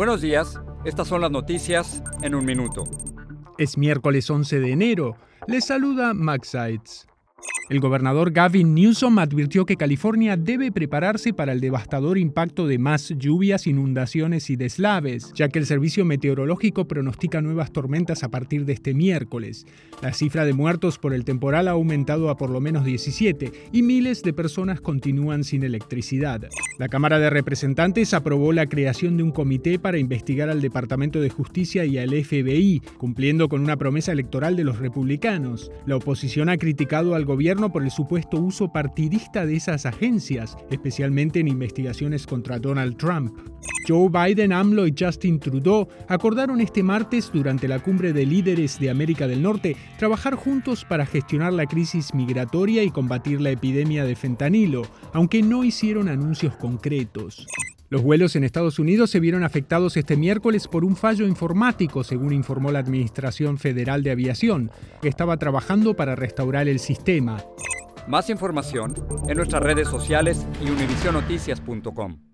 Buenos días, estas son las noticias en un minuto. Es miércoles 11 de enero. Les saluda Max Seitz. El gobernador Gavin Newsom advirtió que California debe prepararse para el devastador impacto de más lluvias, inundaciones y deslaves, ya que el servicio meteorológico pronostica nuevas tormentas a partir de este miércoles. La cifra de muertos por el temporal ha aumentado a por lo menos 17 y miles de personas continúan sin electricidad. La Cámara de Representantes aprobó la creación de un comité para investigar al Departamento de Justicia y al FBI, cumpliendo con una promesa electoral de los republicanos. La oposición ha criticado al gobierno por el supuesto uso partidista de esas agencias, especialmente en investigaciones contra Donald Trump. Joe Biden, AMLO y Justin Trudeau acordaron este martes durante la cumbre de líderes de América del Norte trabajar juntos para gestionar la crisis migratoria y combatir la epidemia de fentanilo, aunque no hicieron anuncios concretos. Los vuelos en Estados Unidos se vieron afectados este miércoles por un fallo informático, según informó la Administración Federal de Aviación, que estaba trabajando para restaurar el sistema. Más información en nuestras redes sociales y univisionoticias.com.